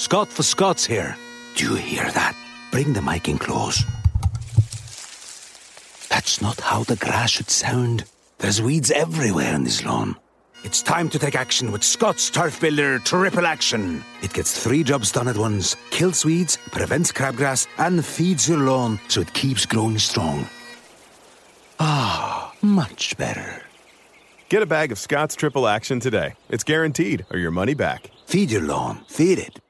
Scott for Scots here. Do you hear that? Bring the mic in close. That's not how the grass should sound. There's weeds everywhere in this lawn. It's time to take action with Scott's Turf Builder Triple Action. It gets three jobs done at once kills weeds, prevents crabgrass, and feeds your lawn so it keeps growing strong. Ah, much better. Get a bag of Scott's Triple Action today. It's guaranteed, or your money back. Feed your lawn, feed it.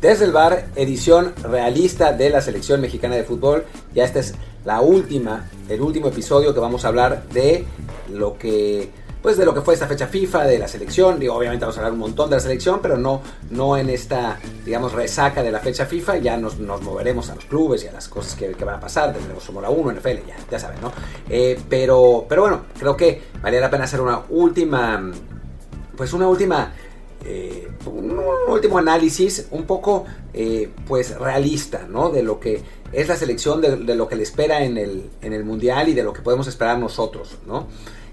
Desde el bar, edición realista de la selección mexicana de fútbol. Ya esta es la última, el último episodio que vamos a hablar de lo que, pues de lo que fue esta fecha FIFA de la selección. Digo, obviamente vamos a hablar un montón de la selección, pero no, no en esta, digamos, resaca de la fecha FIFA. Ya nos, nos moveremos a los clubes y a las cosas que, van a pasar. Tendremos Fórmula 1, NFL, ya, ya saben, ¿no? Eh, pero, pero bueno, creo que valía la pena hacer una última, pues una última eh, un, último análisis un poco eh, pues realista ¿no? de lo que es la selección de, lo que le espera en el, en el mundial y de lo que podemos esperar nosotros ¿no?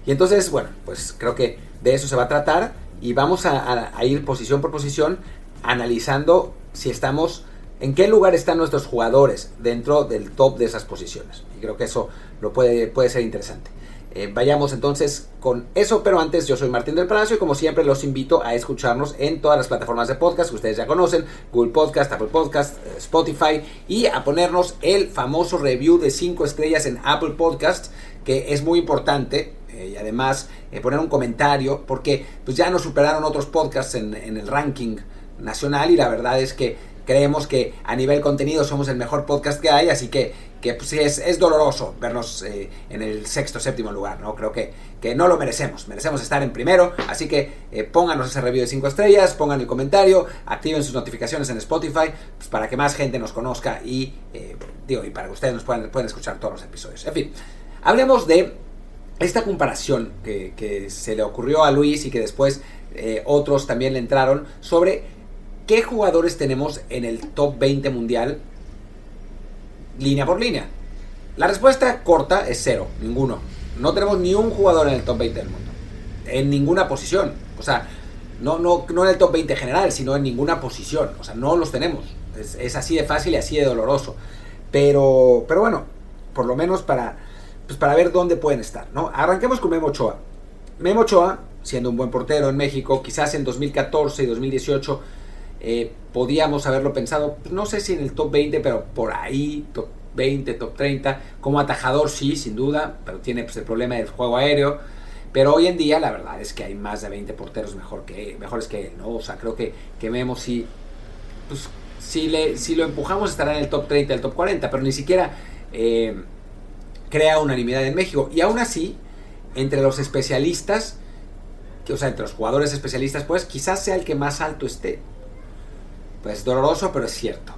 y entonces bueno pues creo que de eso se va a tratar y vamos a, a, a ir posición por posición analizando si estamos en qué lugar están nuestros jugadores dentro del top de esas posiciones y creo que eso lo puede, puede ser interesante eh, vayamos entonces con eso, pero antes yo soy Martín del Palacio y como siempre los invito a escucharnos en todas las plataformas de podcast que ustedes ya conocen, Google Podcast, Apple Podcast, eh, Spotify y a ponernos el famoso review de 5 estrellas en Apple Podcast que es muy importante eh, y además poner un comentario porque pues ya nos superaron otros podcasts en el ranking nacional y la verdad es que creemos que a nivel contenido somos el mejor podcast que hay, así que, que pues, sí, es, es, doloroso vernos eh, en el sexto, séptimo lugar, ¿no? Creo que, que, no lo merecemos, merecemos estar en primero, así que eh, pónganos ese review de 5 estrellas, pongan el comentario, activen sus notificaciones en Spotify, pues, para que más gente nos conozca y, eh, digo, y para que ustedes nos puedan, puedan escuchar todos los episodios. En fin, hablemos de esta comparación que, que se le ocurrió a Luis y que después otros también le entraron sobre ¿Qué jugadores tenemos en el top 20 mundial línea por línea? La respuesta corta es cero, ninguno. No tenemos ni un jugador en el top 20 del mundo. En ninguna posición. O sea, no, no, no en el top 20 general, sino en ninguna posición. O sea, no los tenemos. Es, es así de fácil y así de doloroso. Pero, pero bueno, por lo menos para, pues para ver dónde pueden estar. ¿no? Arranquemos con Memo Ochoa. Memo Ochoa, siendo un buen portero en México, quizás en 2014 y 2018 eh, podíamos haberlo pensado, no sé si en el top 20, pero por ahí, top 20, top 30. Como atajador sí, sin duda, pero tiene pues, el problema del juego aéreo. Pero hoy en día la verdad es que hay más de 20 porteros mejor que, mejores que él, ¿no? O sea, creo que, que Memo sí, pues, si, le, si lo empujamos estará en el top 30, el top 40, pero ni siquiera eh, crea unanimidad en México. Y aún así, entre los especialistas, que, o sea, entre los jugadores especialistas, pues quizás sea el que más alto esté. Pues doloroso, pero es cierto.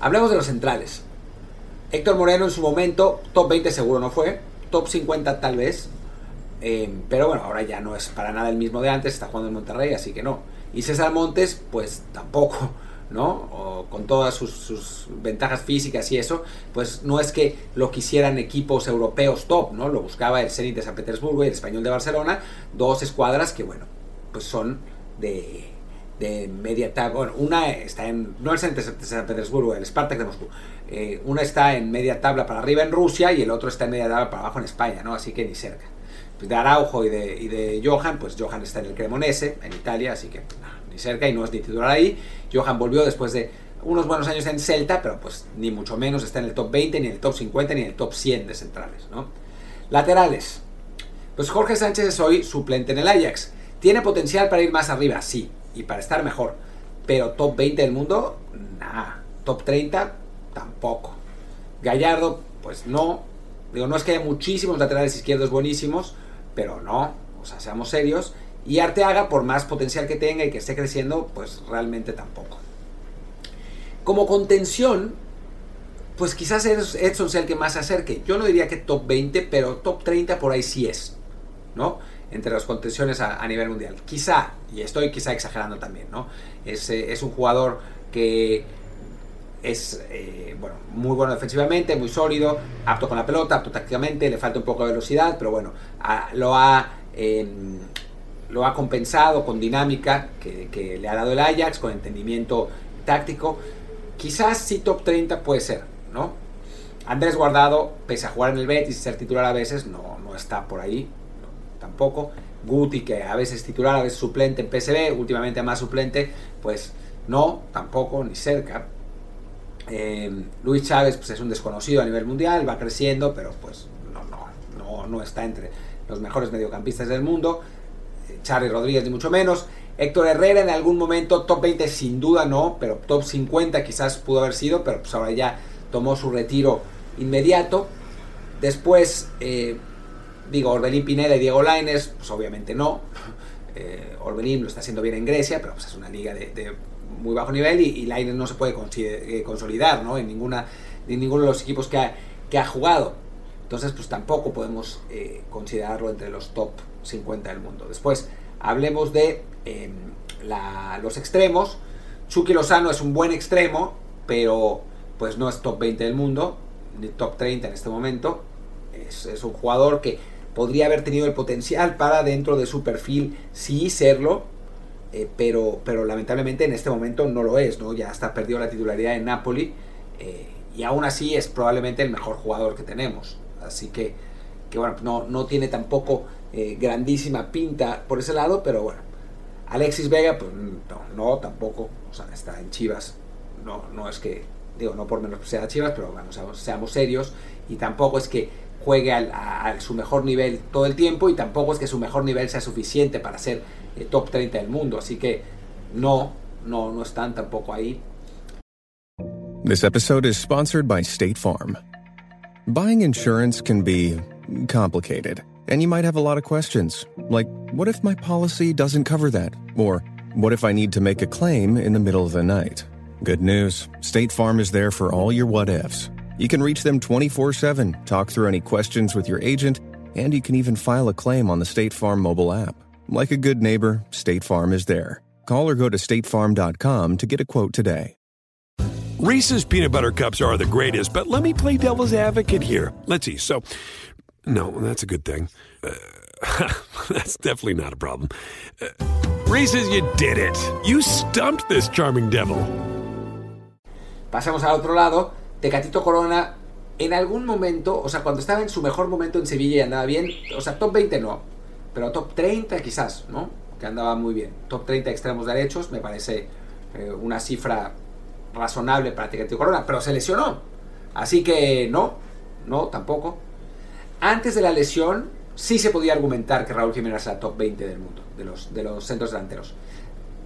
Hablemos de los centrales. Héctor Moreno en su momento, top 20 seguro no fue, top 50 tal vez, eh, pero bueno, ahora ya no es para nada el mismo de antes, está jugando en Monterrey, así que no. Y César Montes, pues tampoco, ¿no? Con todas sus, sus, ventajas físicas y eso, pues no es que lo quisieran equipos europeos top, ¿no? Lo buscaba el Zenit de San Petersburgo y el Español de Barcelona, dos escuadras que, bueno, pues son de de media tabla. Bueno, una está en. No el de San Petersburgo, el Spartak de Moscú. Eh, una está en media tabla para arriba en Rusia y el otro está en media tabla para abajo en España, ¿no? Así que ni cerca. Pues de Araujo y de, y de Johan, pues Johan está en el Cremonese, en Italia, así que ni cerca y no es ni titular ahí. Johan volvió después de unos buenos años en Celta, pero pues ni mucho menos está en el top 20, ni en el top 50, ni en el top 100 de centrales, ¿no? Laterales. Pues Jorge Sánchez es hoy suplente en el Ajax. ¿Tiene potencial para ir más arriba? Sí y para estar mejor. Pero top 20 del mundo, nada. Top 30, tampoco. Gallardo, pues no. Digo, no es que haya muchísimos laterales izquierdos buenísimos, pero no. O sea, seamos serios. Y Arteaga, por más potencial que tenga y que esté creciendo, pues realmente tampoco. Como contención, pues quizás Edson sea el que más se acerque. Yo no diría que top 20, pero top 30 por ahí sí es, ¿no? Entre las contenciones a, nivel mundial. Quizá, y estoy quizá exagerando también, ¿no? Es, eh, es un jugador que es eh, bueno, muy bueno defensivamente, muy sólido, apto con la pelota, apto tácticamente, le falta un poco de velocidad, pero bueno, lo ha... Em, lo ha compensado con dinámica que, le ha dado el Ajax, con entendimiento táctico. Quizás sí top 30 puede ser, ¿no? Andrés Guardado, pese a jugar en el Betis y ser titular a veces, no, no está por ahí, tampoco. Guti, que a veces titular, a veces suplente en PSV, últimamente más suplente, pues no, tampoco, ni cerca. Eh, Luis Chávez pues es un desconocido a nivel mundial, va creciendo, pero pues no, no, no, no está entre los mejores mediocampistas del mundo. Eh, Charlie Rodríguez ni mucho menos. Héctor Herrera en algún momento, top 20 sin duda no, pero top 50 quizás pudo haber sido, pero pues ahora ya tomó su retiro inmediato. Después, eh, digo, Orbelín Pineda y Diego Laines, pues obviamente no. Eh, Orbelín lo está haciendo bien en Grecia, pero pues es una liga de, muy bajo nivel y, y no se puede eh, consolidar ¿no? en, ninguna, en ninguno de los equipos que ha, que ha jugado. Entonces, pues tampoco podemos considerarlo entre los top 50 del mundo. Después, hablemos de em, los extremos. Chucky Lozano es un buen extremo, pero pues no es top 20 del mundo, ni top 30 en este momento. Es, un jugador que podría haber tenido el potencial para dentro de su perfil sí serlo, eh, pero, pero lamentablemente en este momento no lo es, ¿no? Ya está perdido la titularidad en Napoli eh, y aún así es probablemente el mejor jugador que tenemos. Así que, que bueno, no, no tiene tampoco eh, grandísima pinta por ese lado, pero bueno. Alexis Vega, pues no, no, tampoco, o sea, está en Chivas, no, no es que, digo, no por menos que sea Chivas, pero bueno, seamos, serios, y tampoco es que juegue a, su mejor nivel todo el tiempo, y tampoco es que su mejor nivel sea suficiente para ser eh, top 30 del mundo, así que no, no, no están tampoco ahí. This episode is sponsored by State Farm. Buying insurance can be complicated. And you might have a lot of questions, like what if my policy doesn't cover that? Or what if I need to make a claim in the middle of the night? Good news State Farm is there for all your what ifs. You can reach them 24 7, talk through any questions with your agent, and you can even file a claim on the State Farm mobile app. Like a good neighbor, State Farm is there. Call or go to statefarm.com to get a quote today. Reese's peanut butter cups are the greatest, but let me play devil's advocate here. Let's see. So, no, that's a good thing. Uh, that's definitely not a problem. Uh, Reese's, you did it. You stumped this charming devil. Pasamos al otro lado. Tecatito Corona, en algún momento, o sea, cuando estaba en su mejor momento en Sevilla y andaba bien, o sea, top 20 no, pero top 30 quizás, ¿no? Que andaba muy bien. Top 30 extremos derechos, me parece eh, una cifra razonable para Tecatito Corona, pero se lesionó. Así que no, no, tampoco. Antes de la lesión, sí se podía argumentar que Raúl Jiménez era top 20 del mundo, de los, de los centros delanteros.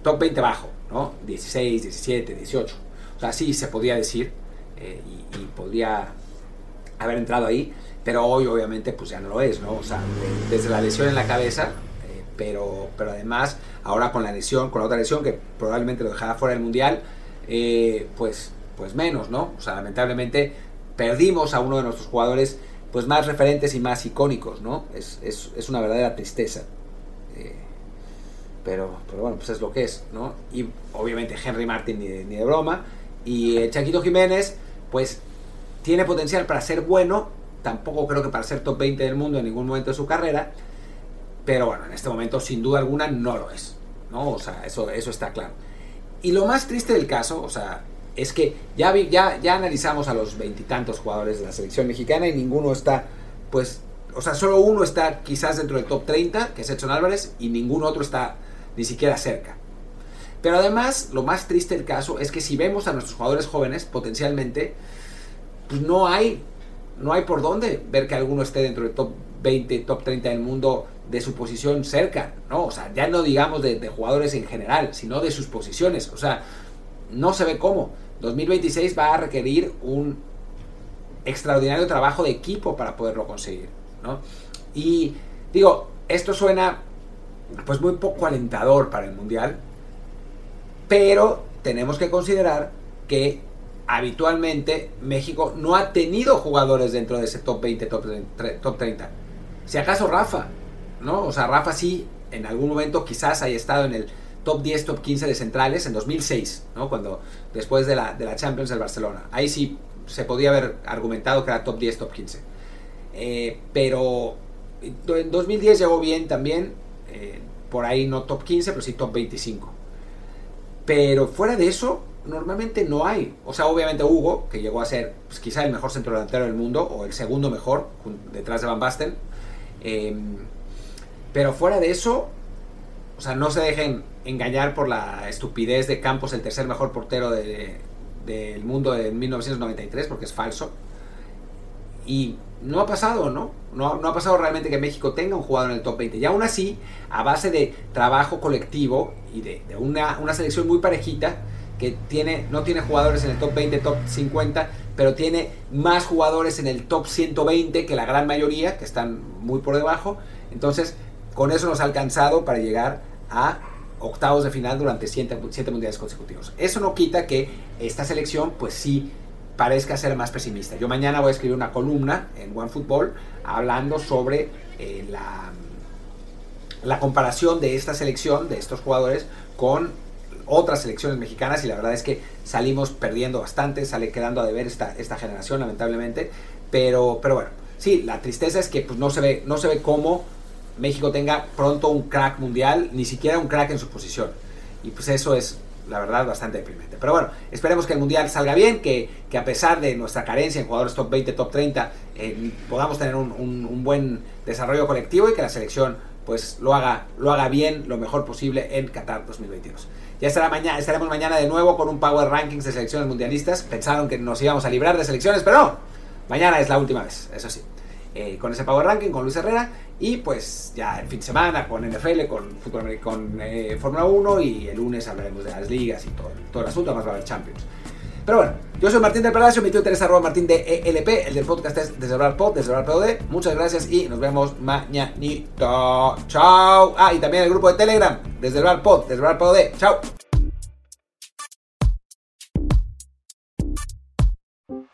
Top 20 bajo, ¿no? 16, 17, 18. O sea, sí se podía decir eh, y, podría haber entrado ahí, pero hoy obviamente pues ya no lo es, ¿no? O sea, desde la lesión en la cabeza, eh, pero, pero además ahora con la lesión, con la otra lesión que probablemente lo dejara fuera del Mundial, eh, pues, pues menos, ¿no? O sea, lamentablemente perdimos a uno de nuestros jugadores pues más referentes y más icónicos, ¿no? Es, es, es una verdadera tristeza. Pero, pero bueno, pues es lo que es, ¿no? Y obviamente Henry Martin ni de, ni de broma. Y eh, Chaquito Jiménez, pues tiene potencial para ser bueno, tampoco creo que para ser top 20 del mundo en ningún momento de su carrera, pero bueno, en este momento sin duda alguna no lo es, ¿no? O sea, eso, eso está claro. Y lo más triste del caso, o sea, es que ya, ya, ya analizamos a los veintitantos jugadores de la selección mexicana y ninguno está, pues, o sea, solo uno está quizás dentro del top 30, que es Edson Álvarez, y ningún otro está ni siquiera cerca. Pero además, lo más triste del caso es que si vemos a nuestros jugadores jóvenes, potencialmente, pues no hay, no hay por dónde ver que alguno esté dentro del top 20, top 30 del mundo de su posición cerca, ¿no? O sea, ya no digamos de, de jugadores en general, sino de sus posiciones. O sea, no se ve cómo. 2026 va a requerir un extraordinario trabajo de equipo para poderlo conseguir. ¿no? Y digo, esto suena pues muy poco alentador para el Mundial, pero tenemos que considerar que habitualmente México no ha tenido jugadores dentro de ese top 20, top, top 30. Si acaso Rafa, ¿no? O sea, Rafa sí, en algún momento quizás haya estado en el top 10, top 15 de centrales en 2006, ¿no? Cuando, después de la, de la Champions del Barcelona. Ahí sí se podía haber argumentado que era top 10, top 15. Eh, pero en 2010 llegó bien también, eh, por ahí no top 15, pero sí top 25. Pero fuera de eso, normalmente no hay. O sea, obviamente Hugo, que llegó a ser pues, quizá el mejor centro delantero del mundo, o el segundo mejor, detrás de Van Basten. Em, pero fuera de eso, o sea, no se dejen engañar por la estupidez de Campos, el tercer mejor portero del mundo en 1993, porque es falso. Y no ha pasado, ¿no? ¿no? ha pasado realmente que México tenga un jugador en el top 20. Y aún así, a base de trabajo colectivo y de, una, una, selección muy parejita, que tiene, no tiene jugadores en el top 20, top 50, pero tiene más jugadores en el top 120 que la gran mayoría, que están muy por debajo. Entonces, con eso nos ha alcanzado para llegar a octavos de final durante 7 mundiales consecutivos. Eso no quita que esta selección, pues sí, parezca ser más pesimista. Yo mañana voy a escribir una columna en OneFootball hablando sobre eh, la, la comparación de esta selección, de estos jugadores, con otras selecciones mexicanas y la verdad es que salimos perdiendo bastante, sale quedando a deber esta, esta generación lamentablemente, pero, pero bueno, sí, la tristeza es que pues, no, se ve, no se ve cómo México tenga pronto un crack mundial, ni siquiera un crack en su posición. Y pues eso es la verdad, bastante deprimente. Pero bueno, esperemos que el Mundial salga bien, que, que a pesar de nuestra carencia en jugadores top 20, top 30, eh, podamos tener un, un, buen desarrollo colectivo y que la selección pues lo haga, lo haga bien, lo mejor posible en Qatar 2022. Ya estará mañana, estaremos mañana de nuevo con un Power Rankings de selecciones mundialistas. Pensaron que nos íbamos a librar de selecciones, pero no. Mañana es la última vez, eso sí. Eh, con ese Power Ranking, con Luis Herrera. Y pues ya el fin de semana con NFL, con, fútbol, con eh, Fórmula 1 y el lunes hablaremos de las ligas y todo, todo el asunto, más va a haber Champions. Pero bueno, yo soy Martín del Palacio, mi Twitter es arroba martín de ELP, el del podcast es desde Pod, desde POD. Muchas gracias y nos vemos mañanito. Chao. Ah, y también el grupo de Telegram, desde Pod, desde POD. Chao.